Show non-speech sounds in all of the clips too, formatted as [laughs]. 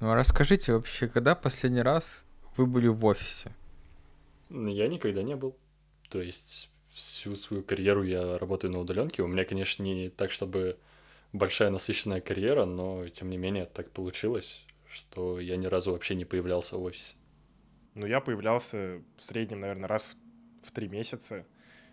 Ну, а расскажите вообще, когда последний раз вы были в офисе? Я никогда не был. То есть всю свою карьеру я работаю на удаленке. У меня, конечно, не так, чтобы большая насыщенная карьера, но тем не менее так получилось, что я ни разу вообще не появлялся в офисе. Ну, я появлялся в среднем, наверное, раз в, в три месяца.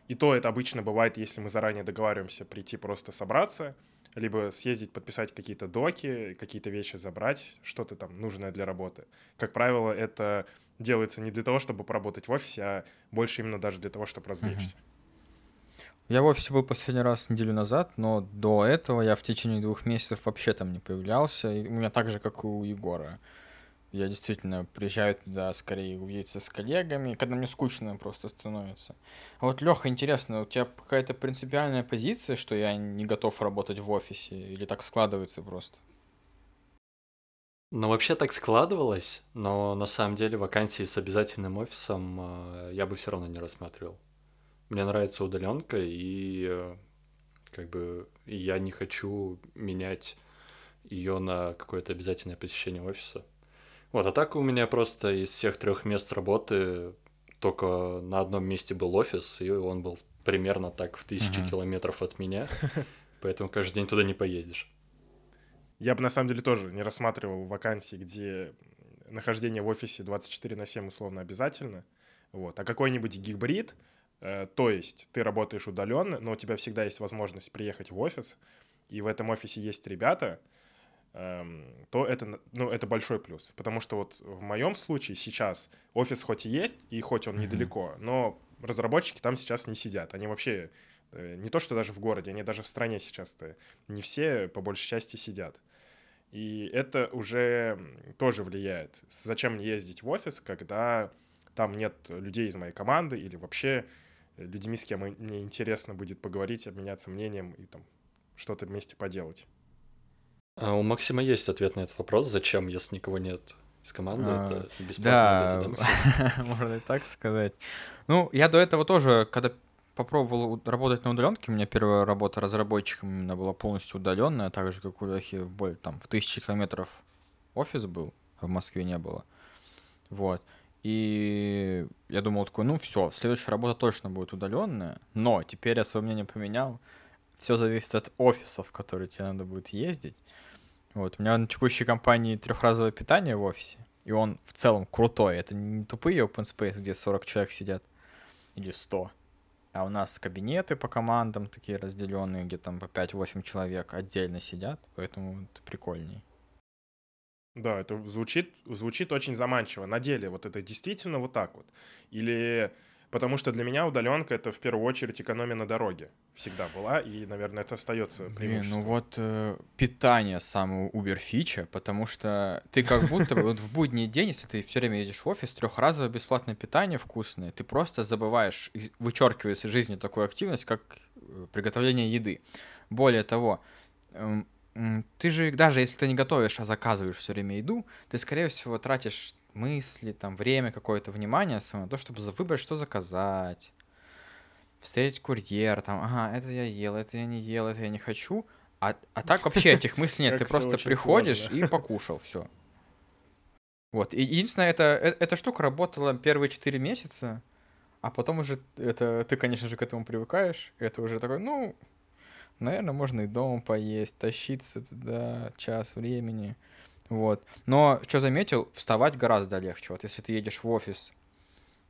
И то это обычно бывает, если мы заранее договариваемся прийти просто собраться, либо съездить, подписать какие-то доки, какие-то вещи забрать, что-то там нужное для работы. Как правило, это делается не для того, чтобы поработать в офисе, а больше именно даже для того, чтобы развлечься. Я в офисе был последний раз неделю назад, но до этого я в течение двух месяцев вообще там не появлялся. И у меня так же, как и у Егора. Я действительно приезжаю туда скорее увидеться с коллегами, когда мне скучно просто становится. А вот, Леха, интересно, у тебя какая-то принципиальная позиция, что я не готов работать в офисе, или так складывается просто? Ну, вообще так складывалось, но на самом деле вакансии с обязательным офисом э, я бы все равно не рассматривал. Мне нравится удаленка, и э, как бы я не хочу менять ее на какое-то обязательное посещение офиса. Вот, а так у меня просто из всех трех мест работы только на одном месте был офис, и он был примерно так в тысячи uh-huh. километров от меня, [laughs] поэтому каждый день туда не поездишь. Я бы на самом деле тоже не рассматривал вакансии, где нахождение в офисе 24 на 7 условно обязательно. Вот. А какой-нибудь гибрид, э, то есть ты работаешь удаленно, но у тебя всегда есть возможность приехать в офис, и в этом офисе есть ребята, то это, ну, это большой плюс. Потому что вот в моем случае сейчас офис хоть и есть, и хоть он недалеко, но разработчики там сейчас не сидят. Они вообще э, не то, что даже в городе, они даже в стране сейчас-то не все по большей части сидят. И это уже тоже влияет. Зачем мне ездить в офис, когда там нет людей из моей команды или вообще людьми, с кем мне интересно будет поговорить, обменяться мнением и там что-то вместе поделать. А у Максима есть ответ на этот вопрос, зачем, если никого нет из команды, а, это бесплатно да, да, [laughs] можно и так сказать. Ну, я до этого тоже, когда попробовал работать на удаленке, у меня первая работа разработчиком именно была полностью удаленная, так же, как у Лехи, в, там, в тысячи километров офис был, а в Москве не было. Вот. И я думал такой, ну все, следующая работа точно будет удаленная, но теперь я свое мнение поменял. Все зависит от офисов, в которые тебе надо будет ездить. Вот, у меня на текущей компании трехразовое питание в офисе, и он в целом крутой. Это не тупые open space, где 40 человек сидят, или 100. А у нас кабинеты по командам такие разделенные, где там по 5-8 человек отдельно сидят, поэтому это прикольней. Да, это звучит, звучит очень заманчиво. На деле вот это действительно вот так вот? Или Потому что для меня удаленка это в первую очередь экономия на дороге. Всегда была, и, наверное, это остается преимуществом. ну вот э, питание самого Uber фича, потому что ты как будто бы вот в будний день, если ты все время едешь в офис, трехразовое бесплатное питание вкусное, ты просто забываешь, вычеркиваешь из жизни такую активность, как э, приготовление еды. Более того, эм, ты же, даже если ты не готовишь, а заказываешь все время еду, ты, скорее всего, тратишь мысли, там, время какое-то, внимание свое на то, чтобы выбрать, что заказать, встретить курьер, там, ага, это я ел, это я не ел, это я не хочу. А, а так вообще этих мыслей нет, [laughs] ты просто приходишь и покушал, все. Вот, и единственное, это, э, эта штука работала первые 4 месяца, а потом уже это, ты, конечно же, к этому привыкаешь, это уже такой, ну, наверное, можно и дома поесть, тащиться туда час времени. Вот. Но что заметил, вставать гораздо легче. Вот если ты едешь в офис,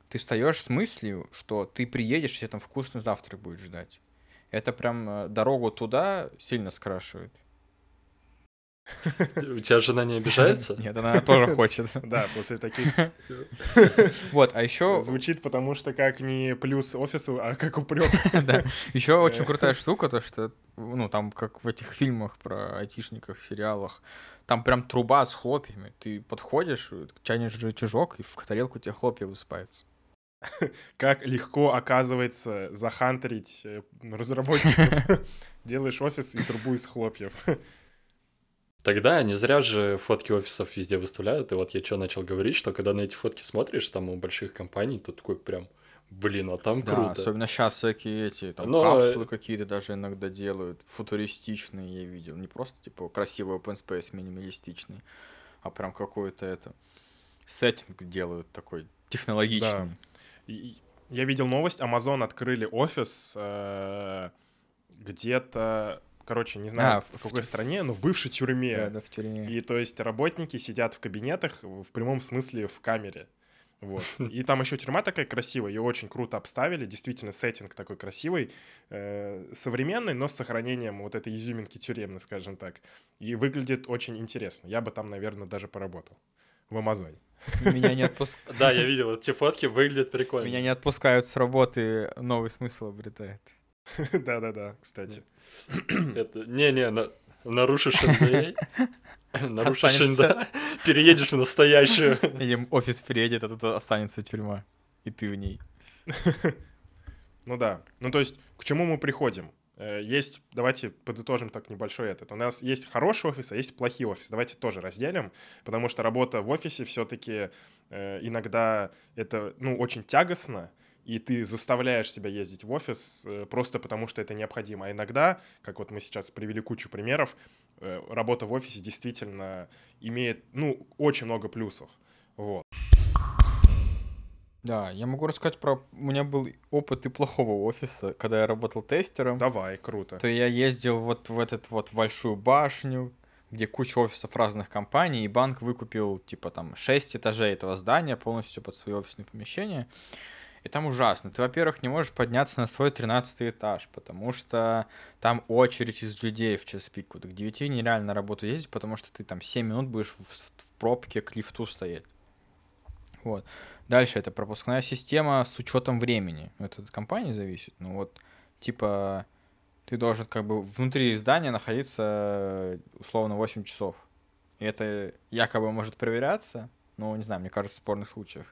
ты встаешь с мыслью, что ты приедешь, и тебе там вкусный завтрак будет ждать. Это прям э, дорогу туда сильно скрашивает. [laughs] У тебя жена не обижается? [laughs] Нет, она тоже хочет. [laughs] Да, после таких. Вот, а еще... Звучит потому что как не плюс офису, а как упрек. Да. Еще очень крутая штука, то что, ну, там, как в этих фильмах про айтишников, сериалах, там прям труба с хлопьями. Ты подходишь, тянешь рычажок, и в тарелку тебе хлопья высыпаются. Как легко, оказывается, захантерить э, разработчиков. [laughs] Делаешь офис и трубу из хлопьев. Тогда не зря же фотки офисов везде выставляют. И вот я что начал говорить, что когда на эти фотки смотришь, там у больших компаний, то такой прям Блин, а там да, круто. особенно сейчас всякие эти, там Но... капсулы какие-то даже иногда делают, футуристичные я видел. Не просто, типа, красивый open space, минималистичный, а прям какой-то это сеттинг делают такой технологичный. Да. И, я видел новость, Amazon открыли офис э, где-то, короче, не знаю, а, в, в какой в... стране, но в бывшей тюрьме. Да, да, в тюрьме. И то есть работники сидят в кабинетах в прямом смысле в камере. Вот. [laughs] И там еще тюрьма такая красивая, ее очень круто обставили, действительно сеттинг такой красивый, э, современный, но с сохранением вот этой изюминки тюремной, скажем так. И выглядит очень интересно. Я бы там, наверное, даже поработал в Амазоне. Меня не отпускают. [laughs] Да, я видел, эти фотки выглядят прикольно. Меня не отпускают с работы, новый смысл обретает. [laughs] Да-да-да, кстати. [clears throat] Не-не, нарушишь НДА, [laughs] нарушишь НДА, [laughs] переедешь в настоящую. [laughs] Или офис переедет, а тут останется тюрьма, и ты в ней. Ну да. Ну то есть, к чему мы приходим? Э, есть, давайте подытожим так небольшой этот. У нас есть хороший офис, а есть плохие офисы. Давайте тоже разделим, потому что работа в офисе все-таки э, иногда это, ну, очень тягостно, и ты заставляешь себя ездить в офис э, просто потому, что это необходимо. А иногда, как вот мы сейчас привели кучу примеров, э, работа в офисе действительно имеет, ну, очень много плюсов. Вот. Да, я могу рассказать про... У меня был опыт и плохого офиса, когда я работал тестером. Давай, круто. То я ездил вот в этот вот большую башню, где куча офисов разных компаний, и банк выкупил, типа, там, 6 этажей этого здания полностью под свои офисные помещения. И там ужасно. Ты, во-первых, не можешь подняться на свой 13 этаж, потому что там очередь из людей в час пик. Вот к 9 нереально на работу ездить, потому что ты там 7 минут будешь в, в пробке к лифту стоять. Вот. Дальше это пропускная система с учетом времени. Это от компании зависит. Ну вот, типа, ты должен как бы внутри здания находиться условно 8 часов. И это якобы может проверяться, но не знаю, мне кажется, в спорных случаях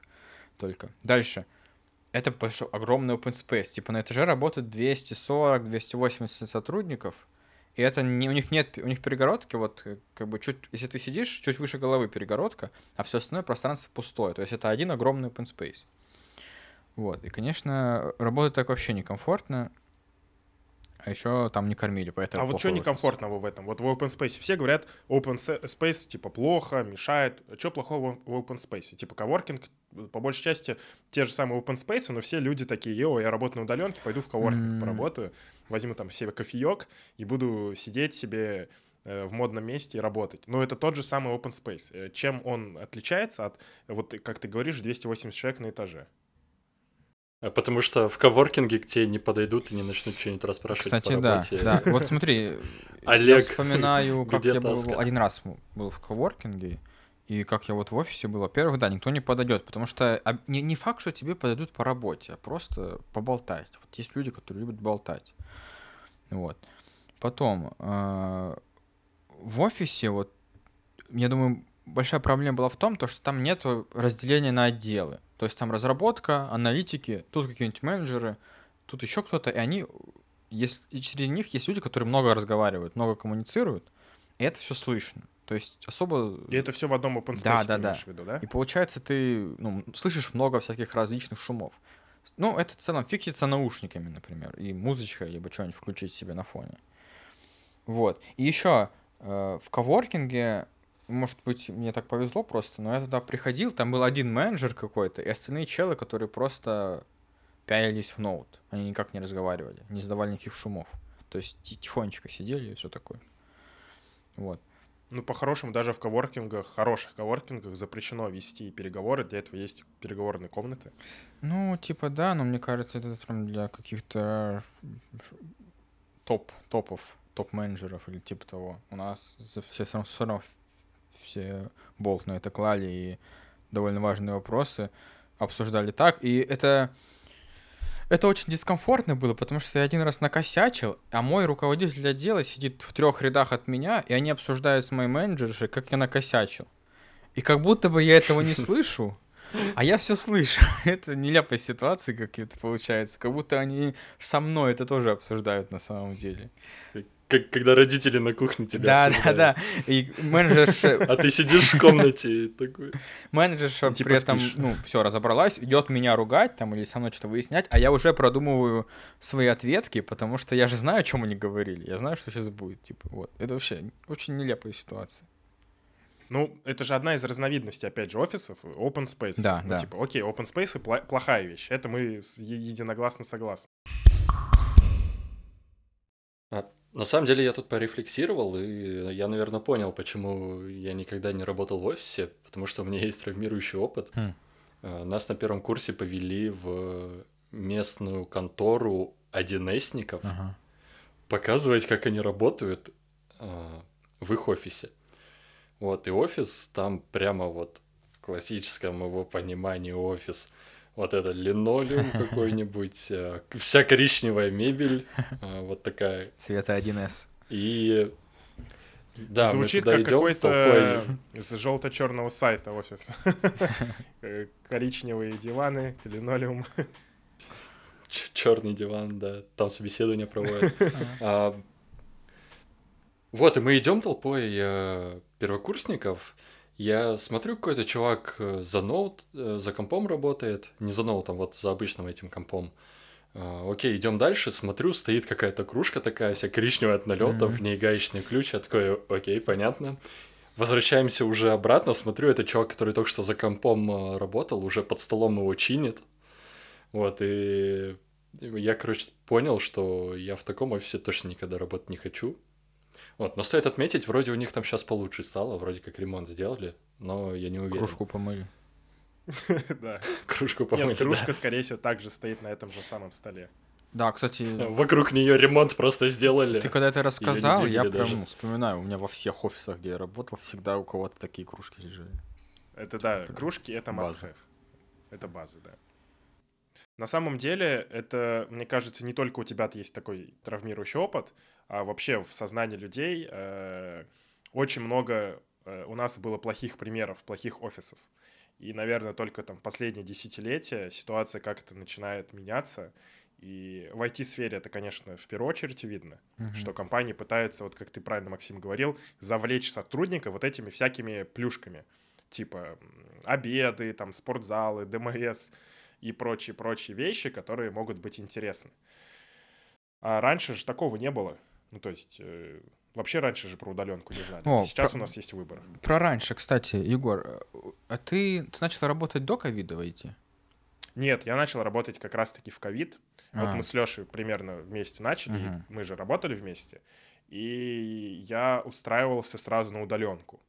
только. Дальше. Это большой, огромный open space. Типа на этаже работает 240-280 сотрудников, и это не, у них нет, у них перегородки, вот э, как бы чуть, если ты сидишь, чуть выше головы перегородка, а все остальное пространство пустое. То есть это один огромный open space. Вот. И, конечно, работать так вообще некомфортно. А еще там не кормили, поэтому... А вот что некомфортного в этом? Вот в open space все говорят, open space типа плохо, мешает. Что плохого в open space? Типа коворкинг, по большей части, те же самые open space, но все люди такие, йо, я работаю на удаленке, пойду в коворкинг mm-hmm. поработаю, возьму там себе кофеек и буду сидеть себе э, в модном месте и работать. Но это тот же самый open space. Э, чем он отличается от, вот как ты говоришь, 280 человек на этаже? А потому что в коворкинге к тебе не подойдут и не начнут что-нибудь расспрашивать Кстати, по работе. да, да. Вот [laughs] смотри, Олег, я вспоминаю, [laughs] как я был один раз был в коворкинге, и как я вот в офисе был. Во-первых, да, никто не подойдет, потому что не, не факт, что тебе подойдут по работе, а просто поболтать. Вот есть люди, которые любят болтать. Вот. Потом, э, в офисе, вот, я думаю, большая проблема была в том, то, что там нет разделения на отделы. То есть там разработка, аналитики, тут какие-нибудь менеджеры, тут еще кто-то, и они, есть, и среди них есть люди, которые много разговаривают, много коммуницируют, и это все слышно. То есть особо... И это все в одном open space, да, да, да. в виду, да? И получается, ты ну, слышишь много всяких различных шумов. Ну, это в целом фиксится наушниками, например, и музычка, либо что-нибудь включить себе на фоне. Вот. И еще э, в коворкинге может быть, мне так повезло просто, но я туда приходил, там был один менеджер какой-то, и остальные челы, которые просто пялились в ноут. Они никак не разговаривали, не издавали никаких шумов. То есть тихонечко сидели и все такое. Вот. Ну, по-хорошему, даже в коворкингах, хороших коворкингах запрещено вести переговоры, для этого есть переговорные комнаты. Ну, типа, да, но мне кажется, это прям для каких-то топ, топов, топ-менеджеров или типа того. У нас все, все равно все болт на это клали, и довольно важные вопросы обсуждали так. И это, это очень дискомфортно было, потому что я один раз накосячил, а мой руководитель отдела сидит в трех рядах от меня, и они обсуждают с моей менеджершей, как я накосячил. И как будто бы я этого не слышу, а я все слышу. [laughs] Это нелепая ситуация какие-то получается. Как будто они со мной это тоже обсуждают на самом деле как, когда родители на кухне тебя Да, да, да. И менеджерша... А ты сидишь в комнате такой... Менеджерша типа при этом, ну, все, разобралась, идет меня ругать там или со мной что-то выяснять, а я уже продумываю свои ответки, потому что я же знаю, о чем они говорили. Я знаю, что сейчас будет, типа, вот. Это вообще очень нелепая ситуация. Ну, это же одна из разновидностей, опять же, офисов, open space. Да, ну, да. типа, окей, open space пла- плохая вещь. Это мы единогласно согласны. А, на самом деле я тут порефлексировал, и я, наверное, понял, почему я никогда не работал в офисе, потому что у меня есть травмирующий опыт. А, Нас на первом курсе повели в местную контору 1С-ников Ага. показывать, как они работают а, в их офисе. Вот, и офис там прямо вот в классическом его понимании офис. Вот это линолеум какой-нибудь, к- вся коричневая мебель, а, вот такая. Цвета 1С. И да, Звучит мы туда как идем какой-то из желто-черного сайта офис. Э, [laughs] Коричневые диваны, линолеум. черный диван, да, там собеседование проводят. А, Вот, и мы идем толпой э, первокурсников. Я смотрю, какой-то чувак э, за ноут, э, за компом работает. Не за ноутом, вот за обычным этим компом. А, Окей, идем дальше. Смотрю, стоит какая-то кружка такая, вся коричневая от налетов, в ней гаечный ключ. Я такой, окей, понятно. Возвращаемся уже обратно. Смотрю, это чувак, который только что за компом э, работал, уже под столом его чинит. Вот, и я, короче, понял, что я в таком офисе точно никогда работать не хочу. Вот, но стоит отметить, вроде у них там сейчас получше стало, вроде как ремонт сделали, но я не уверен. Кружку помыли. [laughs] Да. [laughs] Кружку помыли, Нет, кружка, скорее всего, также стоит на этом же самом столе. Да, кстати, [laughs] Вокруг нее ремонт просто сделали. ты когда это рассказал, я прям даже. ну, вспоминаю, у меня во всех офисах, где я работал, всегда у кого-то такие кружки лежали. Это да, кружки это must have. Это база, да. На самом деле, это, мне кажется, не только у тебя есть такой травмирующий опыт, а вообще в сознании людей э, очень много э, у нас было плохих примеров, плохих офисов. И, наверное, только там последние десятилетия ситуация как-то начинает меняться. И в IT-сфере это, конечно, в первую очередь видно, Мгм. что компании пытаются, вот как ты правильно, Максим, говорил, завлечь сотрудника вот этими всякими плюшками. Типа обеды, там, спортзалы, ДМС и прочие-прочие вещи, которые могут быть интересны. А раньше же такого не было. Ну, то есть, э, вообще раньше же про удаленку не знали. О, Сейчас про- у нас есть выбор. Про раньше, кстати, Егор, а ты, ты начал работать до ковида войти? Нет, я начал работать как раз-таки в ковид. Вот А. мы с Лешей примерно вместе начали, Мгм. мы же работали вместе. И я устраивался сразу на удаленку.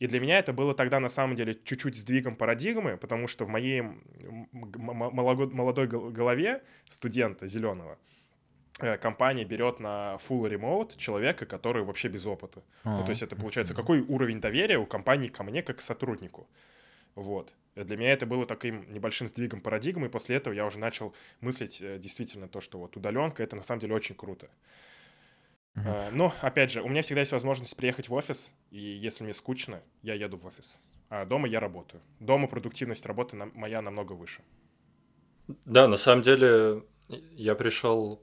И для меня это было тогда на самом деле чуть-чуть сдвигом парадигмы, потому что в моей молодой гол- голове студента зеленого э, компания берет на full remote человека, который вообще без опыта. Ну, А. то есть это получается, какой уровень доверия у компании ко мне как к сотруднику. Вот. И Для меня это было таким небольшим сдвигом парадигмы, и после этого я уже начал мыслить э, действительно то, что вот удаленка — это на самом деле очень круто. Э, Но, опять же, у меня всегда есть возможность приехать в офис, и если мне скучно, я еду в офис. А дома я работаю. Дома продуктивность работы на- моя намного выше. Да, на самом деле я пришел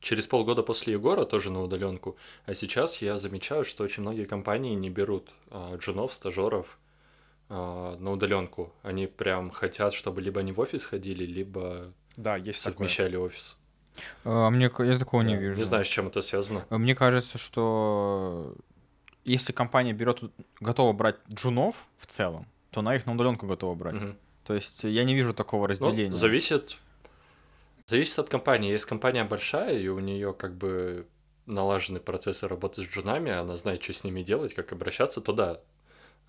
через полгода после Егора тоже на удаленку, а сейчас я замечаю, что очень многие компании не берут а, джунов, стажеров а, на удаленку. Они прям хотят, чтобы либо они в офис ходили, либо Да, есть такое. совмещали офис. А, мне, я такого не вижу. Не знаю, с чем это связано. А Мне кажется, что если компания берет, готова брать джунов в целом, то она их на удаленку готова брать. Мгм. То есть я не вижу такого Ну, разделения. зависит, зависит от компании. Если компания большая, и у нее как бы налажены процессы работы с джунами, она знает, что с ними делать, как обращаться, то да.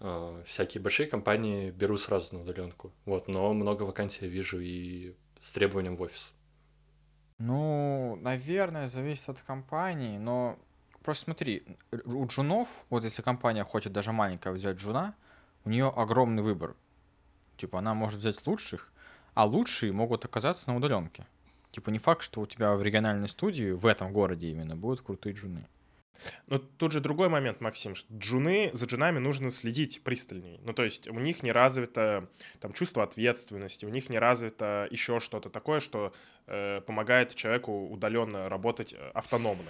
э, Всякие большие компании берут сразу на удаленку. Вот, но много вакансий я вижу и с требованием в офис. Ну, наверное, зависит от компании, но просто смотри, у джунов, вот если компания хочет даже маленькая взять джуна, у нее огромный выбор. Типа она может взять лучших, а лучшие могут оказаться на удаленке. Типа не факт, что у тебя в региональной студии, в этом городе именно, будут крутые джуны. Но тут же другой момент, Максим, что джуны, за джунами нужно следить пристальней. Ну, то есть у них не развито там чувство ответственности, у них не развито еще что-то такое, что э, помогает человеку удаленно работать э, автономно.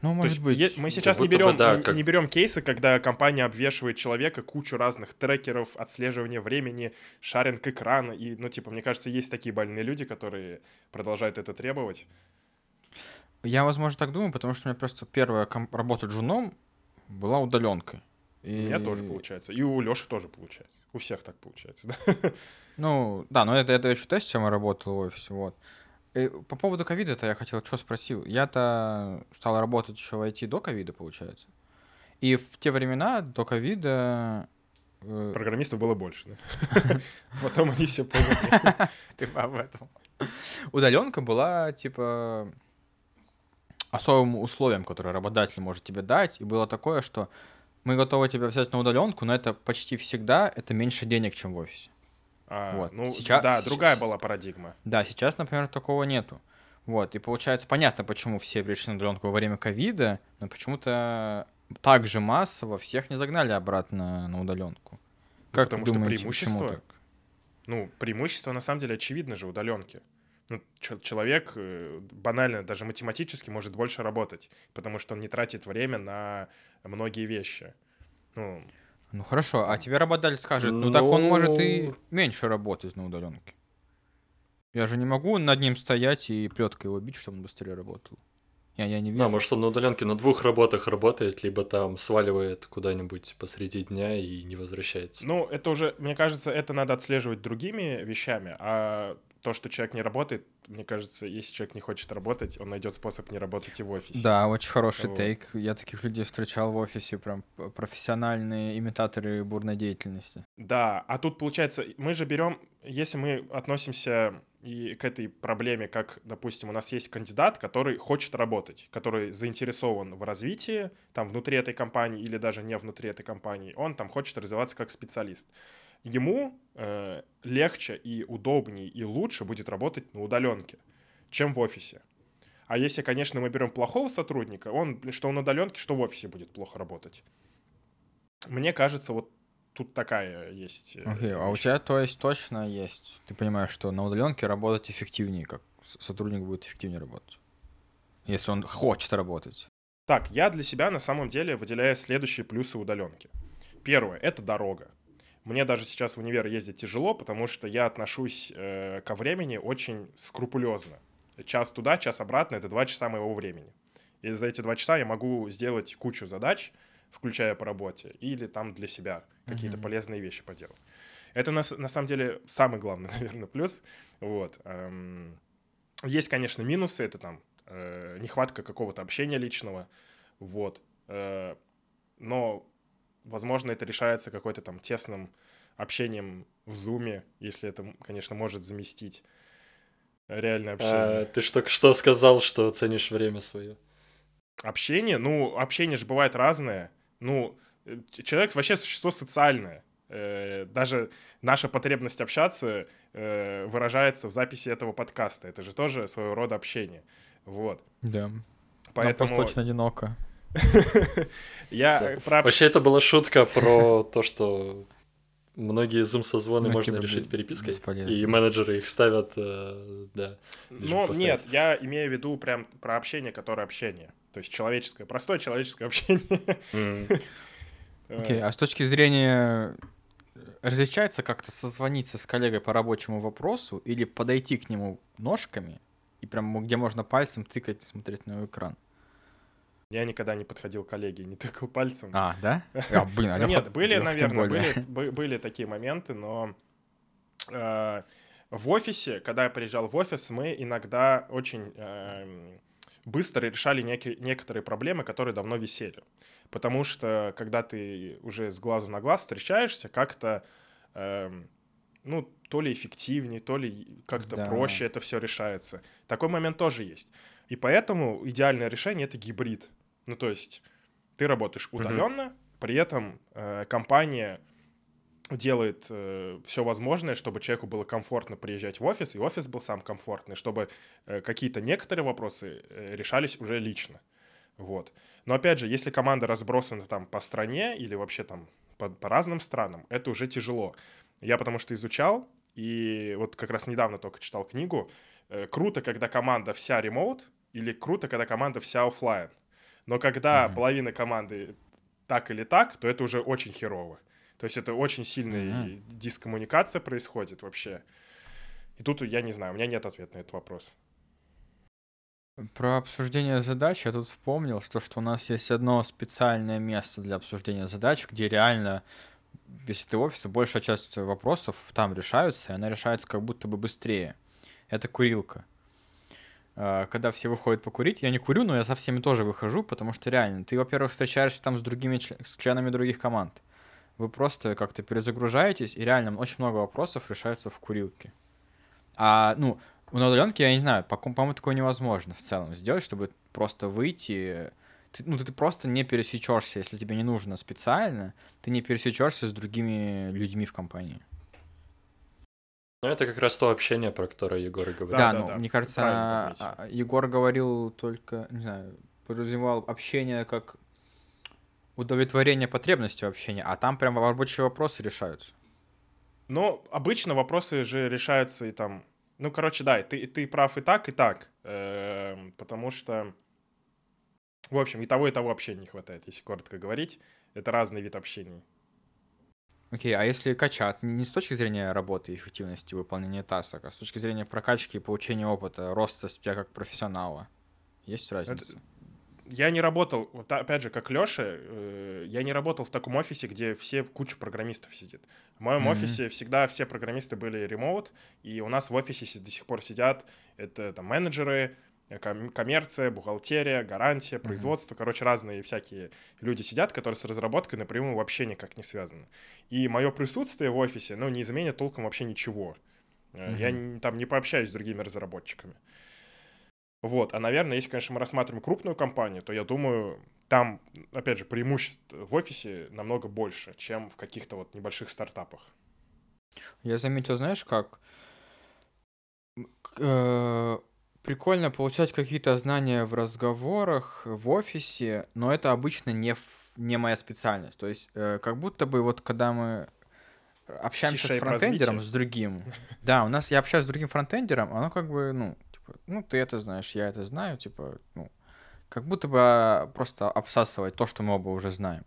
Ну, То может есть быть. е- мы сейчас не будто бы берем, да, как- не берем кейсы, когда компания обвешивает человека кучу разных трекеров, отслеживания времени, шаринг экрана. И, ну, типа, мне кажется, есть такие больные люди, которые продолжают это требовать. Я, возможно, так думаю, потому что у меня просто первая работа джуном была удаленкой. И... У меня тоже получается. И у Лёши тоже получается. У всех так получается, [laughs] да? Ну, да, но это, это еще тест, чем я работал в офисе, вот. И по поводу ковида-то я хотел, что спросил. Я-то стал работать еще в IT до ковида, получается. И в те времена, до ковида... Э, Программистов было больше, да? [laughs] Потом они все поняли. [laughs] Ты об этом. Удаленка была, типа, особым условием, которое работодатель может тебе дать. И было такое, что мы готовы тебя взять на удаленку, но это почти всегда это меньше денег, чем в офисе. А, вот. Ну, сейчас, да, другая была парадигма. Да, сейчас, например, такого нету. Вот, и получается, понятно, почему все пришли на удаленку во время ковида, но почему-то так же массово всех не загнали обратно на удаленку. Ну, как потому думаете, что преимущество... Ну, преимущество, на самом деле, очевидно же удаленки. Ну, человек э, банально, даже математически может больше работать, потому что он не тратит время на многие вещи. Ну, ну хорошо, а тебе работодатель скажет, ну, ну так он может и ну. меньше работать на удаленке. Я же не могу над ним стоять и плеткой его бить, чтобы он быстрее работал. Я, я не вижу. Да, может, он на удаленке на двух работах работает, либо там сваливает куда-нибудь посреди дня и не возвращается. Ну, это уже, мне кажется, это надо отслеживать другими вещами, а то, что человек не работает, мне кажется, если человек не хочет работать, он найдет способ не работать и в офисе. Да, очень хороший вот. тейк. Я таких людей встречал в офисе, прям профессиональные имитаторы бурной деятельности. Да, а тут получается, мы же берем, если мы относимся и к этой проблеме, как, допустим, у нас есть кандидат, который хочет работать, который заинтересован в развитии, там, внутри этой компании или даже не внутри этой компании, он там хочет развиваться как специалист ему э, легче и удобнее и лучше будет работать на удаленке, чем в офисе. А если, конечно, мы берем плохого сотрудника, он что он на удаленке, что в офисе будет плохо работать. Мне кажется, вот тут такая есть. Окей, okay, а у тебя то есть точно есть. Ты понимаешь, что на удаленке работать эффективнее, как сотрудник будет эффективнее работать. Если он хочет работать. Так, я для себя на самом деле выделяю следующие плюсы удаленки. Первое это дорога. Мне даже сейчас в универ ездить тяжело, потому что я отношусь э, ко времени очень скрупулезно. Час туда, час обратно — это два часа моего времени. И за эти два часа я могу сделать кучу задач, включая по работе, или там для себя какие-то mm-hmm. полезные вещи поделать. Это на, на самом деле самый главный, [laughs] наверное, плюс. Вот. Эм, есть, конечно, минусы, это там э, нехватка какого-то общения личного, вот. Э, но Возможно, это решается какой-то там тесным общением в зуме, если это, конечно, может заместить реальное общение. А, ты только что сказал, что ценишь время свое. Общение? Ну, общение же бывает разное. Ну, э, человек вообще существо социальное. Э, даже наша потребность общаться э, выражается в записи этого подкаста. Это же тоже своего рода общение. Вот. Да. Поэтому... Нам просто очень одиноко. Я Вообще это была шутка про то, что многие зум-созвоны можно решить перепиской, и менеджеры их ставят, э, да. Ну, нет, я имею в виду прям про общение, которое общение. То есть человеческое, простое человеческое общение. [laughs] Окей, а с точки зрения различается как-то созвониться с коллегой по рабочему вопросу или подойти к нему ножками и прям где можно пальцем тыкать и смотреть на экран? Я никогда не подходил к коллеге, не тыкал пальцем. А, да? А, блин, а Нет, были, наверное, были, были такие моменты, но э, в офисе, когда я приезжал в офис, мы иногда очень э, быстро решали некие, некоторые проблемы, которые давно висели. Потому что, когда ты уже с глазу на глаз встречаешься, как-то, э, ну, то ли эффективнее, то ли как-то да. проще это все решается. Такой момент тоже есть. И поэтому идеальное решение — это гибрид. Ну, то есть ты работаешь удаленно, mm-hmm. при этом э, компания делает э, все возможное, чтобы человеку было комфортно приезжать в офис, и офис был сам комфортный, чтобы э, какие-то некоторые вопросы э, решались уже лично. Вот. Но опять же, если команда разбросана там по стране или вообще там по, по разным странам, это уже тяжело. Я потому что изучал, и вот как раз недавно только читал книгу. Э, круто, когда команда вся ремоут, или круто, когда команда вся офлайн. Но когда mm-hmm. половина команды так или так, то это уже очень херово. То есть это очень сильная mm-hmm. дискоммуникация происходит вообще. И тут я не знаю, у меня нет ответа на этот вопрос. Про обсуждение задач я тут вспомнил, что, что у нас есть одно специальное место для обсуждения задач, где реально, если ты в офисе, большая часть вопросов там решаются, и она решается как будто бы быстрее. Это курилка. А, когда все выходят покурить, я не курю, но я со всеми тоже выхожу, потому что реально, ты, во-первых, встречаешься там с другими, с членами других команд. Вы просто как-то перезагружаетесь, и реально очень много вопросов решается в курилке. А, ну, на удаленке, я не знаю, по- по-моему, такое невозможно в целом сделать, чтобы просто выйти. Ты, ну, ты просто не пересечешься, если тебе не нужно специально, ты не пересечешься с другими людьми в компании. Ну, это как раз то общение, про которое Егор и говорил. Да, да, ну, да, мне кажется, правильно а, а, Егор говорил только, не знаю, подразумевал общение как удовлетворение потребностей в общении, а там прям рабочие вопросы решаются. Но обычно вопросы же решаются и там... Ну, короче, да, и ты, и ты прав и так, и так. Эм, потому что... В общем, и того, и того вообще не хватает, если коротко говорить. Это разный вид общения. Окей, а если качат, не с точки зрения работы и эффективности выполнения тасок, а с точки зрения прокачки и получения опыта, роста тебя как профессионала, есть разница? Я не работал, вот опять же, как Лёша, э, я не работал в таком офисе, где все куча программистов сидит. В моем Мгм. офисе всегда все программисты были ремоут, и у нас в офисе до сих пор сидят это там менеджеры, коммерция, бухгалтерия, гарантия, производство, короче, разные всякие люди сидят, которые с разработкой напрямую вообще никак не связаны. И мое присутствие в офисе, ну, не изменит толком вообще ничего. Э, Я там не пообщаюсь с другими разработчиками. Вот, а, наверное, если, конечно, мы рассматриваем крупную компанию, то я думаю, там, опять же, преимуществ в офисе намного больше, чем в каких-то вот небольших стартапах. Я заметил, знаешь, как э, прикольно получать какие-то знания в разговорах, в офисе, но это обычно не, не моя специальность. То есть, э, как будто бы вот когда мы общаемся Тише с фронтендером, развитие. с другим, [laughs] да, у нас я общаюсь с другим фронтендером, оно как бы, ну, типа, ну, ты это знаешь, я это знаю, типа, ну, как будто бы а, просто обсасывать то, что мы оба уже знаем.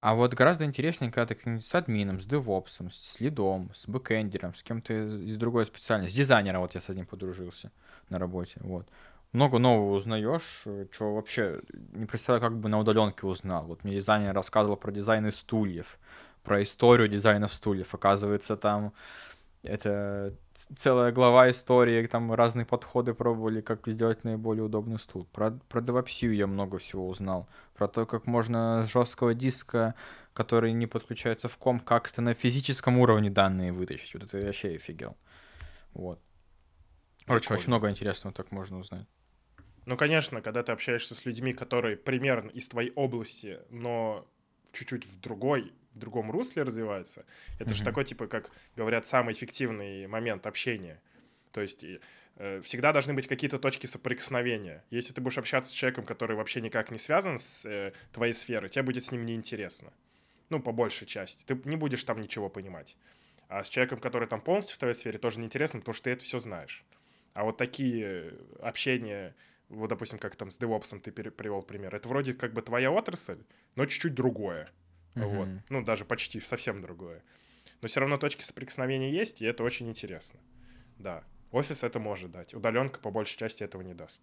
А вот гораздо интереснее, когда ты с админом, с девопсом, с лидом, с бэкэндером, с кем-то из, другой специальности, с дизайнером, вот я с одним подружился на работе, вот. Много нового узнаешь, что вообще не представляю, как бы на удаленке узнал. Вот мне дизайнер рассказывал про дизайны стульев, про историю дизайнов стульев. Оказывается, там это целая глава истории, там разные подходы пробовали, как сделать наиболее удобный стул. Про, про девопсию я много всего узнал. Про то, как можно с жесткого диска, который не подключается в ком, как-то на физическом уровне данные вытащить. Вот это я вообще офигел. Вот. Короче, Прикольно. очень много интересного так можно узнать. Ну, конечно, когда ты общаешься с людьми, которые примерно из твоей области, но чуть-чуть в другой, в другом русле развиваются, это же Мгм. такой, типа, как говорят, самый эффективный момент общения. То есть э, всегда должны быть какие-то точки соприкосновения. Если ты будешь общаться с человеком, который вообще никак не связан с э, твоей сферой, тебе будет с ним неинтересно. Ну, по большей части. Ты не будешь там ничего понимать. А с человеком, который там полностью в твоей сфере, тоже неинтересно, потому что ты это все знаешь. А вот такие э, общения, вот, допустим, как там с DevOps ты привел пример, это вроде как бы твоя отрасль, но чуть-чуть другое. Вот. Мгм. Ну, даже почти совсем другое. Но все равно точки соприкосновения есть, и это очень интересно. Да. Офис это может дать. Удаленка по большей части этого не даст.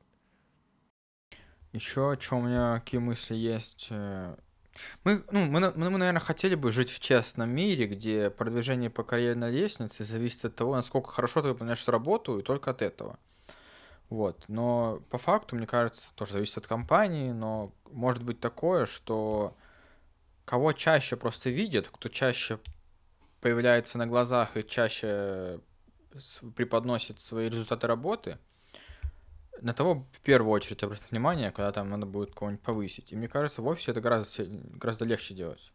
Еще, что у меня какие мысли есть. э, Мы, ну, мы, на- мы, наверное, хотели бы жить в честном мире, где продвижение по карьерной лестнице зависит от того, насколько хорошо ты выполняешь работу, и только от этого. Вот. Но по факту, мне кажется, тоже зависит от компании, но может быть такое, что кого чаще просто видят, кто чаще появляется на глазах и чаще с- преподносит свои результаты работы, на того в первую очередь обратить внимание, когда там надо будет кого-нибудь повысить. И мне кажется, в офисе это гораздо, гораздо легче делать.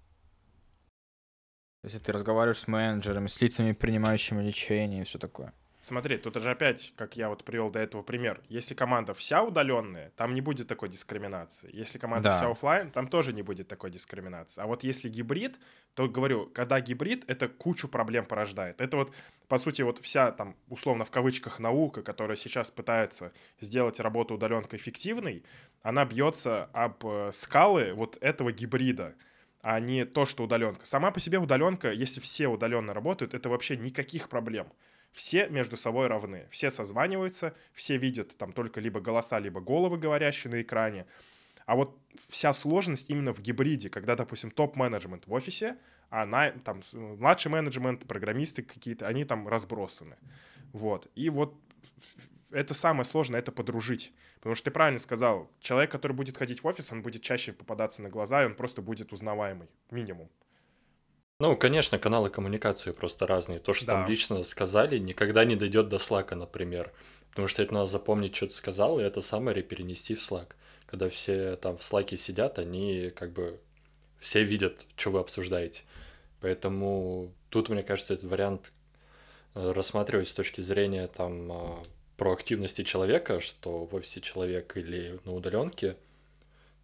Если ты разговариваешь с менеджерами, с лицами, принимающими лечение и все такое. Смотри, тут же опять, как я вот привел до этого пример, если команда вся удаленная, там не будет такой дискриминации. Если команда Да. вся оффлайн, там тоже не будет такой дискриминации. А вот если гибрид, то говорю, когда гибрид, это кучу проблем порождает. Это вот, по сути, вот вся там, условно, в кавычках, наука, которая сейчас пытается сделать работу удаленкой эффективной, она бьется об э, скалы вот этого гибрида а не то, что удаленка. Сама по себе удаленка, если все удаленно работают, это вообще никаких проблем. Все между собой равны. Все созваниваются, все видят там только либо голоса, либо головы говорящие на экране. А вот вся сложность именно в гибриде, когда, допустим, топ-менеджмент в офисе, а на, там младший менеджмент, программисты какие-то, они там разбросаны. Вот. И вот это самое сложное, это подружить. Потому что ты правильно сказал, человек, который будет ходить в офис, он будет чаще попадаться на глаза, и он просто будет узнаваемый, минимум. Ну, конечно, каналы коммуникации просто разные. То, что да. там лично сказали, никогда не дойдет до слака, например. Потому что это надо запомнить, что ты сказал, и это самое перенести в слаг. Когда все там в слаке сидят, они как бы все видят, что вы обсуждаете. Поэтому тут, мне кажется, этот вариант э, рассматривать с точки зрения там а, проактивности человека, что в офисе человек или на удаленке,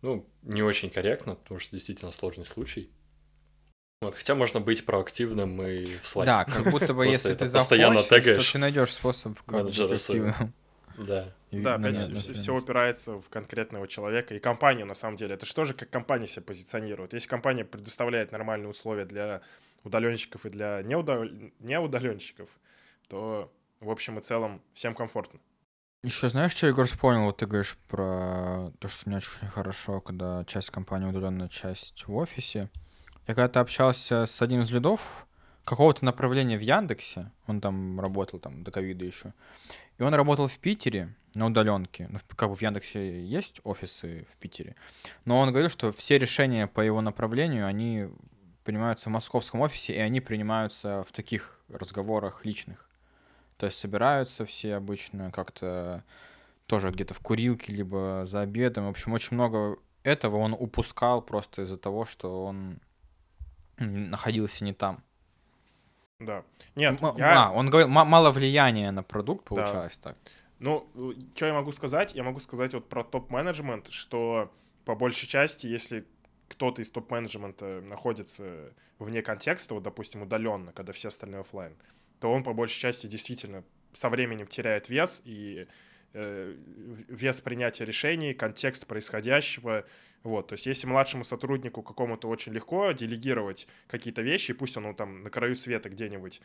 ну, не очень корректно, потому что действительно сложный случай. Вот, хотя можно быть проактивным и в слайде. Да, как будто бы [laughs] если ты постоянно тегаешь, то ты найдешь способ как быть активным. Да. да, опять все, все упирается в конкретного человека. И компания, на самом деле, это что же как компания себя позиционирует? Если компания предоставляет нормальные условия для удаленщиков и для неудал... неудаленщиков, то в общем и целом всем комфортно. Еще знаешь, что, Егор, вспомнил? Вот ты говоришь про то, что мне очень хорошо, когда часть компании удаленная, часть в офисе. Я когда-то общался с одним из лидов какого-то направления в Яндексе, он там работал там до ковида еще, и он работал в Питере на удаленке. Ну, как бы в Яндексе есть офисы в Питере, но он говорил, что все решения по его направлению, они принимаются в московском офисе, и они принимаются в таких разговорах личных. То есть собираются все обычно как-то тоже где-то в курилке, либо за обедом. В общем, очень много этого он упускал просто из-за того, что он находился не там. Да. Нет, М- я... А, он говорил, мало влияния на продукт получалось да. так. Ну, что я могу сказать? Я могу сказать вот про топ-менеджмент, что по большей части, если кто-то из топ-менеджмента находится вне контекста, вот, допустим, удаленно, когда все остальные офлайн, то он по большей части действительно со временем теряет вес и э, вес принятия решений, контекст происходящего. Вот, то есть если младшему сотруднику какому-то очень легко делегировать какие-то вещи, пусть он ну, там на краю света где-нибудь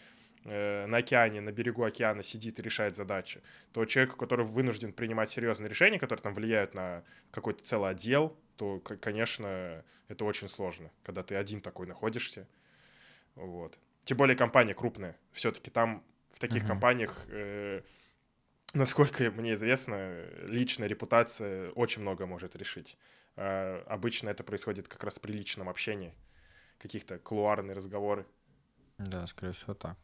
э, на океане, на берегу океана сидит и решает задачи, то человеку, который вынужден принимать серьезные решения, которые там влияют на какой-то целый отдел, то, конечно, это очень сложно, когда ты один такой находишься. Вот. Тем более компания крупная. Все-таки там в таких uh-huh. компаниях, э, насколько мне известно, личная репутация очень много может решить. Э, обычно это происходит как раз при личном общении, каких-то кулуарные разговоры. Да, скорее всего так.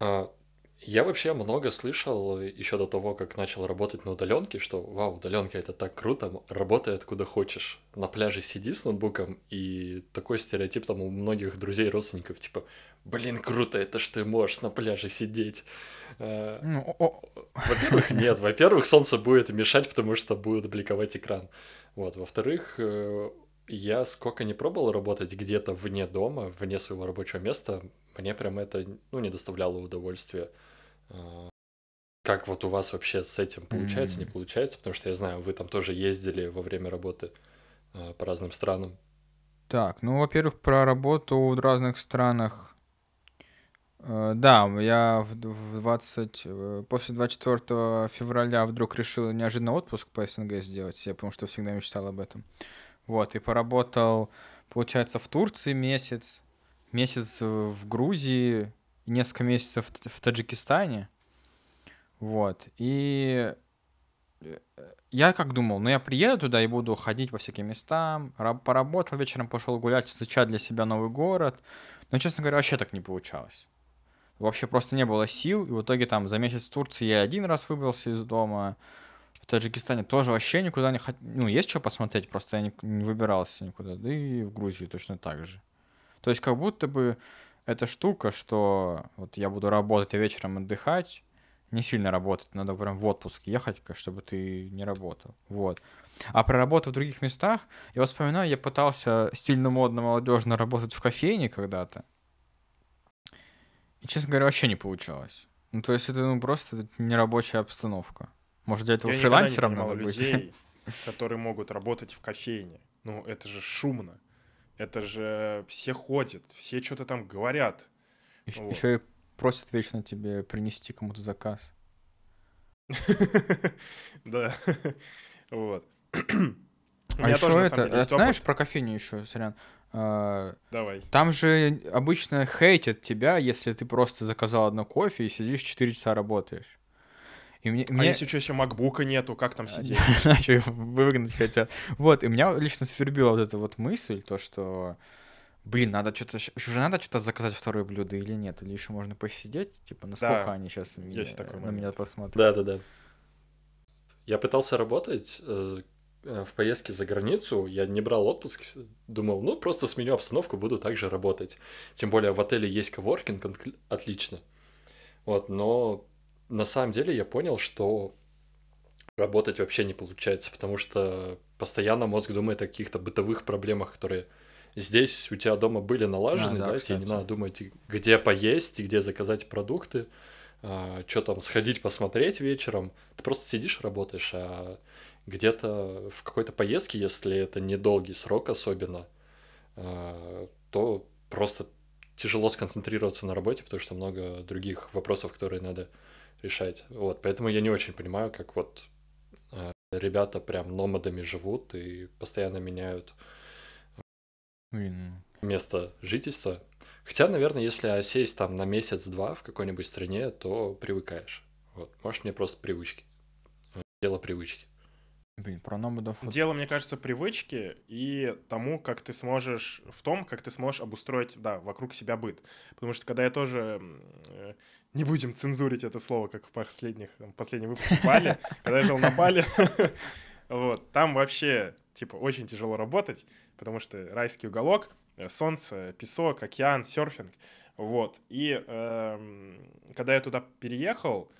А, я вообще много слышал еще до того, как начал работать на удаленке, что вау, удаленка это так круто, работай откуда хочешь. На пляже сиди с ноутбуком, и такой стереотип там у многих друзей родственников, типа, блин, круто, это ж ты можешь на пляже сидеть. А, ну, во-первых, [laughs] нет, во-первых, солнце будет мешать, потому что будет бликовать экран. Вот, во-вторых, э, я сколько не пробовал работать где-то вне дома, вне своего рабочего места, мне прям это ну, не доставляло удовольствия. А, как вот у вас вообще с этим получается, mm-hmm. не получается? Потому что я знаю, вы там тоже ездили во время работы а, по разным странам. Так, ну, во-первых, про работу в разных странах. Э, да, я в 20, э, после 24 февраля вдруг решил неожиданно отпуск по СНГ сделать, я потому что всегда мечтал об этом. Вот, и поработал, получается, в Турции месяц, месяц в Грузии, несколько месяцев в Таджикистане. Вот. И э, я как думал, ну я приеду туда и буду ходить по всяким местам, поработал вечером, пошел гулять, изучать для себя новый город. Но, честно говоря, вообще так не получалось. Вообще просто не было сил, и в итоге там за месяц в Турции я один раз выбрался из дома, в Таджикистане тоже вообще никуда не хотел. Ну, есть что посмотреть, просто я не, не выбирался никуда. Да и в Грузии точно так же. То есть как будто бы эта штука, что вот я буду работать, а вечером отдыхать, не сильно работать, надо прям в отпуск ехать, чтобы ты не работал. Вот. А про работу в других местах, я вспоминаю, я пытался стильно, модно, молодежно работать в кофейне когда-то. И, честно говоря, вообще не получалось. Ну, то есть это ну, просто нерабочая обстановка. Может, для этого я фрилансером надо быть? людей, [laughs] которые могут работать в кофейне. Ну, это же шумно. Это же все ходят, все что-то там говорят. Еще, Вот. и просят вечно тебе принести кому-то заказ. [laughs] Да. [laughs] Вот. [clears throat] А еще это, а знаешь про кофейню еще, сорян? А, Давай. Там же обычно хейтят тебя, если ты просто заказал одно кофе и сидишь 4 часа работаешь. И мне, А мне... если что, еще макбука нету, как там сидеть? [laughs] Иначе выгнать хотят. Вот, и меня лично свербила вот эта вот мысль, то, что, блин, надо что-то, уже надо что-то заказать второе блюдо или нет, или еще можно посидеть, типа, насколько Да, они сейчас такой на меня посмотрят. Да-да-да. Я пытался работать э, э, в поездке за границу, я не брал отпуск, думал, ну, просто сменю обстановку, буду также работать. Тем более в отеле есть коворкинг, отлично. Вот, но на самом деле я понял, что работать вообще не получается, потому что постоянно мозг думает о каких-то бытовых проблемах, которые здесь у тебя дома были налажены, А, да, да, тебе не надо думать, где поесть и где заказать продукты, что там сходить посмотреть вечером. Ты просто сидишь работаешь, а где-то в какой-то поездке, если это недолгий срок особенно, а, то просто тяжело сконцентрироваться на работе, потому что много других вопросов, которые надо решать. Вот, поэтому я не очень понимаю, как вот а, ребята прям номадами живут и постоянно меняют Блин, место жительства. Хотя, наверное, если осесть там на месяц-два в какой-нибудь стране, то привыкаешь. Вот. Может, мне просто привычки. Э, Дело привычки. блин, про номадов... Дело, мне кажется, привычки и тому, как ты сможешь, в том, как ты сможешь обустроить, да, вокруг себя быт. Потому что когда я тоже, э, не будем цензурить это слово, как в последних, последнем выпуске Бали, [laughs] когда я жил на Бали, [laughs] вот, там вообще, типа, очень тяжело работать, потому что райский уголок, э, солнце, песок, океан, серфинг, вот. И эм, когда я туда переехал,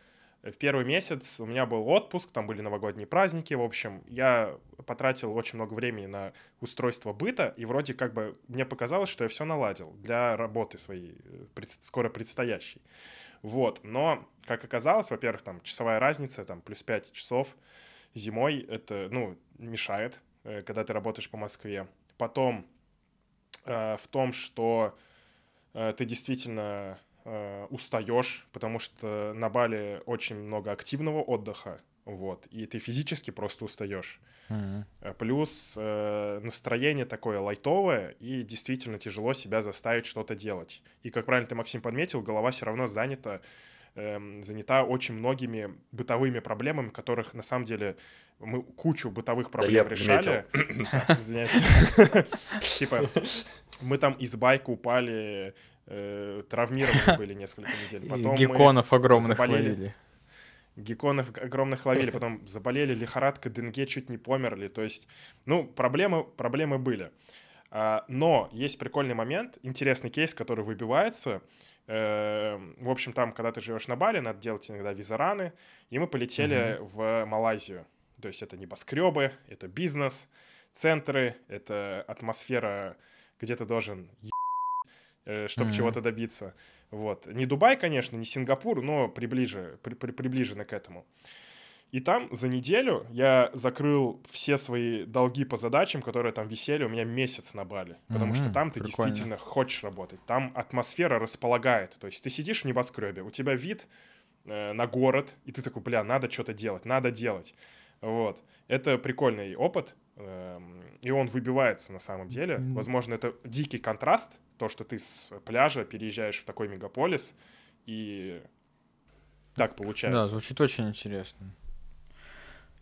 в первый месяц у меня был отпуск, там были новогодние праздники, в общем, я потратил очень много времени на устройство быта, и вроде как бы мне показалось, что я все наладил для работы своей, э, скоро предстоящей. Вот, но, как оказалось, во-первых, там часовая разница, там плюс 5 часов зимой, это, ну, мешает, э, когда ты работаешь по Москве. Потом э, в том, что э, ты действительно устаешь, потому что на Бали очень много активного отдыха, вот, и ты физически просто устаешь. Э, Плюс э, настроение такое лайтовое, и действительно тяжело себя заставить что-то делать. И, как правильно ты, Максим, подметил, голова все равно занята, эм, занята очень многими бытовыми проблемами, которых на самом деле мы кучу бытовых проблем я решали. [laughs] Извиняюсь. Типа, мы там из байка упали, э, травмированы были несколько недель. Потом мы Гекконов огромных заболели. Гекконов огромных ловили, [laughs] потом заболели лихорадка, денге, чуть не померли. То есть, ну, проблемы, проблемы были. А, Но есть прикольный момент, интересный кейс, который выбивается. Э, В общем, там, когда ты живешь на Бали, надо делать иногда визараны, и мы полетели в Малайзию. То есть это небоскребы, это бизнес, центры, это атмосфера, где ты должен чтобы Мгм. чего-то добиться. Вот. Не Дубай, конечно, не Сингапур, но приближе, при- при- приближены к этому. И там за неделю я закрыл все свои долги по задачам, которые там висели у меня месяц на Бали. Потому что Мгм, там ты прикольно. действительно хочешь работать. Там атмосфера располагает. То есть ты сидишь в небоскребе, у тебя вид э, на город, и ты такой, бля, надо что-то делать, надо делать. Вот. Это прикольный опыт, эм, и он выбивается на самом деле. Возможно, это дикий контраст, то, что ты с пляжа переезжаешь в такой мегаполис, и так Да, получается. звучит очень интересно.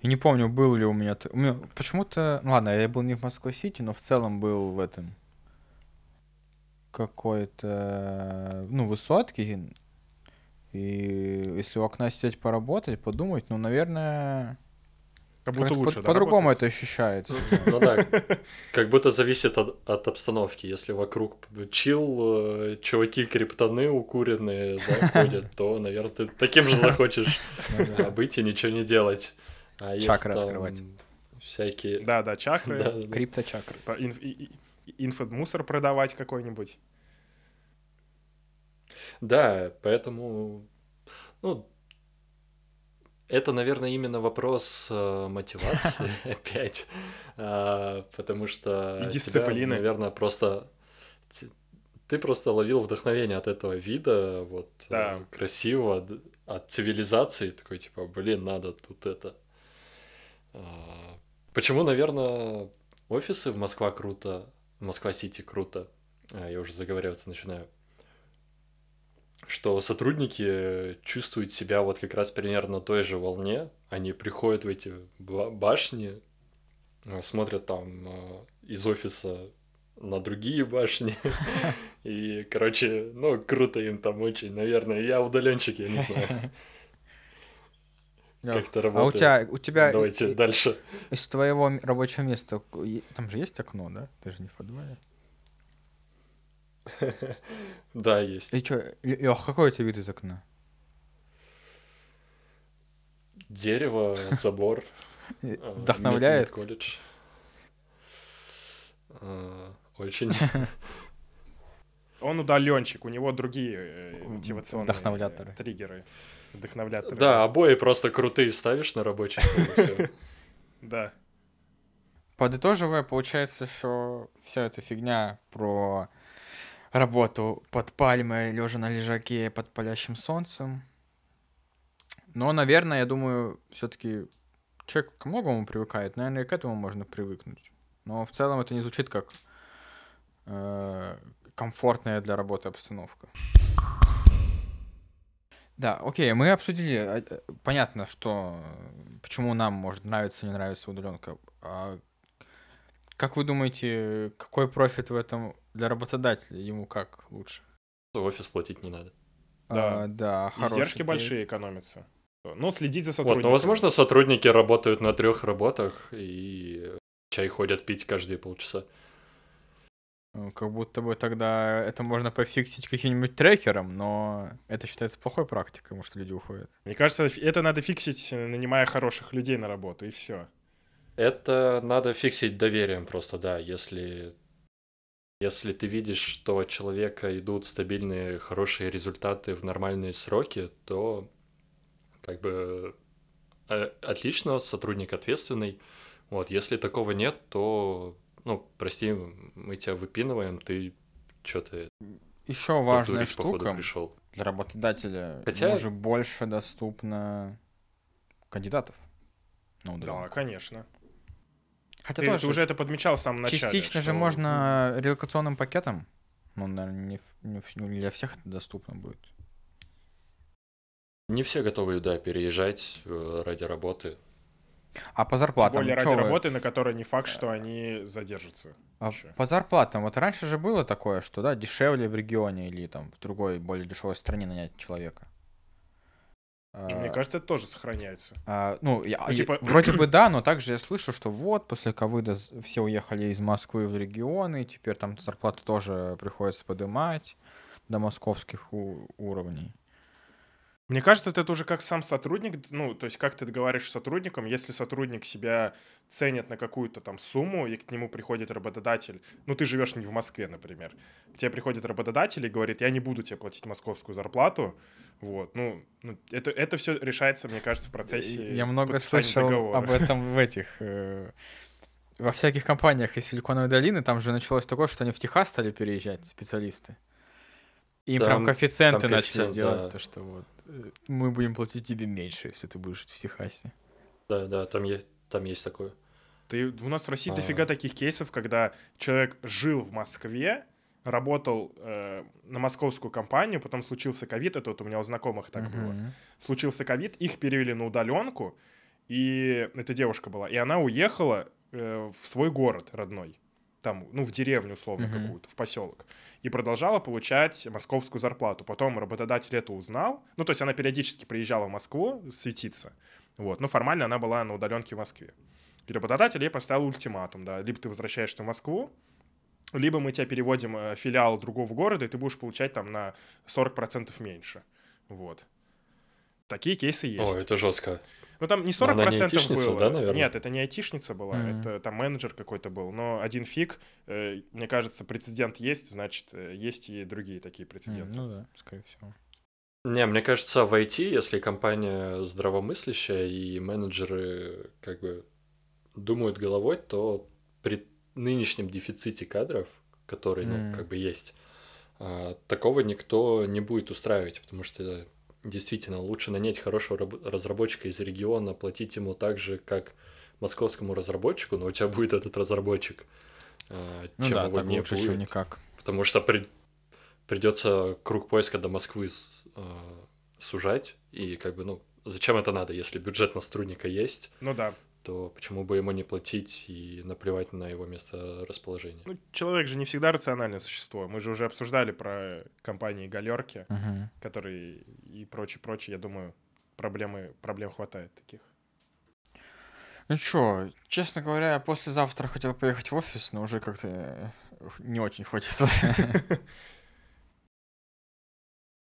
И не помню, был ли у меня... у меня Почему-то... Ну ладно, я был не в Москва-Сити, но в целом был в этом... Какой-то... Ну, высотке. И если у окна сидеть поработать, подумать, ну, наверное... Как будто как-то лучше, по- да, по-другому это ощущается. Ну да, [laughs] как будто зависит от, от обстановки. Если вокруг чил, э, чуваки криптоны укуренные да, ходят, то, наверное, ты таким же захочешь [laughs] Ну быть и ничего не делать. А Чакры там открывать. Всякие... Да, да, чакры, Да, да, да. Крипточакры. по- инф- и- и- инфомусор продавать какой-нибудь. Да, поэтому, ну, это, наверное, именно вопрос э, мотивации [laughs] опять, А, потому что И тебя, дисциплины. наверное, просто ты просто ловил вдохновение от этого вида, вот Да. э, красивого, от цивилизации, такой типа, блин, надо тут это. А, Почему, наверное, офисы в Москва круто, Москва-Сити круто, А, я уже заговариваться начинаю, что сотрудники чувствуют себя вот как раз примерно на той же волне, они приходят в эти ба- башни, э, смотрят там э, из офиса на другие башни. [laughs] И, короче, ну, круто им там очень, наверное. Я удаленщик, я не знаю, [laughs] как это А у работает. тебя, у тебя Давайте и- дальше. из твоего рабочего места, там же есть окно, да? Ты же не в подвале. [laughs] Да, есть. И чё, Лёх, какой у тебя вид из окна? Дерево, [laughs] забор. Э, Вдохновляет? колледж. Э, Очень. Он удаленщик, у него другие э, мотивационные Вдохновляторы. триггеры. Вдохновляторы. Да, обои просто крутые ставишь на рабочий стол. [laughs] Да. Подытоживая, получается, что вся эта фигня про работу под пальмой, лежа на лежаке под палящим солнцем. Но, наверное, я думаю, все-таки человек к многому привыкает. Наверное, и к этому можно привыкнуть. Но в целом это не звучит как э, комфортная для работы обстановка. Да, окей, мы обсудили. э, Понятно, что почему нам может нравиться, не нравится удаленка. А как вы думаете, какой профит в этом для работодателя? Ему как лучше? В офис платить не надо. Да. А, да, Издержки кейс. большие экономятся. Ну, следить за Вот, сотрудниками. но, возможно, сотрудники работают на трех работах и чай ходят пить каждые полчаса. Ну, Как будто бы тогда это можно пофиксить каким-нибудь трекером, но это считается плохой практикой, потому что люди уходят. Мне кажется, это надо фиксить, нанимая хороших людей на работу, и все. Это надо фиксить доверием просто, да. Если, если ты видишь, что от человека идут стабильные, хорошие результаты в нормальные сроки, то как бы э, отлично, сотрудник ответственный. Вот, если такого нет, то, ну, прости, мы тебя выпинываем, ты что ты Еще важная дурить, походу, штука пришел. для работодателя. Хотя- Ему же больше доступно кандидатов. на Да, конечно. Хотя Ты, ты тоже уже это подмечал в самом начале. частично же что- можно релокационным пакетом. Ну, наверное, не, не для всех это доступно будет. Не все готовы, да, переезжать э, ради работы. А по Тем зарплатам, более ради вы- работы, на которой не факт, что они задержатся. А по зарплатам, вот раньше же было такое, что, да, дешевле в регионе или там в другой, более дешевой стране нанять человека. И мне А, кажется, это тоже сохраняется. а, ну, я- Ну, типа- вроде бы [clears throat] да, но также я слышу, что вот после ковида все уехали из Москвы в регионы, теперь там зарплату тоже приходится поднимать до московских уровней. Мне кажется, это уже как сам сотрудник, ну, то есть как ты говоришь с сотрудником, если сотрудник себя ценит на какую-то там сумму, и к нему приходит работодатель, ну, ты живешь не в Москве, например, к тебе приходит работодатель и говорит, я не буду тебе платить московскую зарплату, вот, ну, ну, это, это все решается, мне кажется, в процессе Я много слышал договора. об этом в этих... э, во всяких компаниях из Силиконовой долины там же началось такое, что они в Техас стали переезжать, специалисты. И им прям Там- коэффициенты там начали коэффициент, делать, да. то что вот э, мы будем платить тебе меньше, если ты будешь жить в Техасе. Да, да, там есть, там есть такое. Ты, у нас в России А. дофига таких кейсов, когда человек жил в Москве, работал э, на московскую компанию, потом случился ковид, это вот у меня у знакомых так было. Мгм. Случился ковид, их перевели на удаленку, и эта девушка была, и она уехала э, в свой город родной, там, ну, в деревню условно Мгм. какую-то, в поселок, и продолжала получать московскую зарплату. Потом работодатель это узнал, ну, то есть она периодически приезжала в Москву светиться, вот, но формально она была на удаленке в Москве. И работодатель ей поставил ультиматум, да, либо ты возвращаешься в Москву, либо мы тебя переводим э, в филиал другого города, и ты будешь получать там на 40% меньше. Вот. Такие кейсы есть. О, это жестко. Ну там не Но она 40% не айтишница, было. да, наверное? Нет, это не айтишница была, Мгм. это там менеджер какой-то был. Но один фиг, э, мне кажется, прецедент есть, значит, э, есть и другие такие прецеденты. Ну да, скорее всего. Не, мне кажется, в IT, если компания здравомыслящая и менеджеры как бы думают головой, то при нынешнем дефиците кадров, который, ну, М. как бы есть, А, такого никто не будет устраивать, потому что действительно лучше нанять хорошего разработчика из региона, платить ему так же, как московскому разработчику, но у тебя будет этот разработчик, а, ну чем да, его не лучше, будет. никак. Потому что при... придется круг поиска до Москвы э, сужать, и как бы, ну, зачем это надо, если бюджет на сотрудника есть? Ну да то почему бы ему не платить и наплевать на его место расположения? Ну, человек же не всегда рациональное существо. Мы же уже обсуждали про компании галерки, uh-huh. которые и прочее, прочее. Я думаю, проблемы, проблем хватает таких. Ну чё, честно говоря, я послезавтра хотел поехать в офис, но уже как-то не очень хочется. [laughs]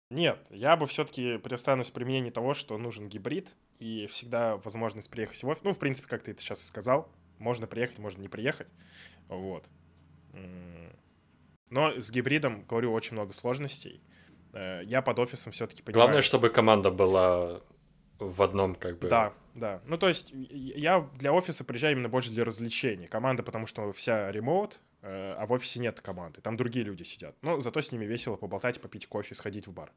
Нет, я бы все-таки приостанусь при мнении того, что нужен гибрид, и всегда возможность приехать в офис. Ну, в принципе, как ты это сейчас сказал, можно приехать, можно не приехать. Вот. Но с гибридом, говорю, очень много сложностей. Э, я под офисом все-таки понимаю... Главное, чтобы команда была в одном как бы... Да, да. Ну, то есть я для офиса приезжаю именно больше для развлечений. Команда, потому что вся ремоут, э, а в офисе нет команды. Там другие люди сидят. Но зато с ними весело поболтать, попить кофе, сходить в бар.